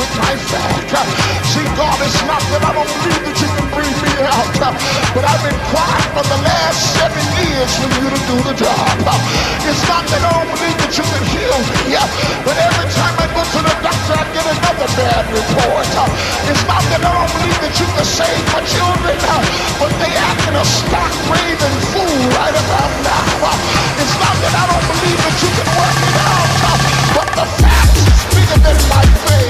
with my back. See, God, it's not that I don't believe that you can bring me out, but I've been crying for the last seven years for you to do the job. It's not that I don't believe that you can heal me, but every time I go to the doctor, I get another bad report. It's not that I don't believe that you can save my children, but they acting a stock raving fool right about now. It's not that I don't believe that you can work it out, but the facts is bigger than my faith.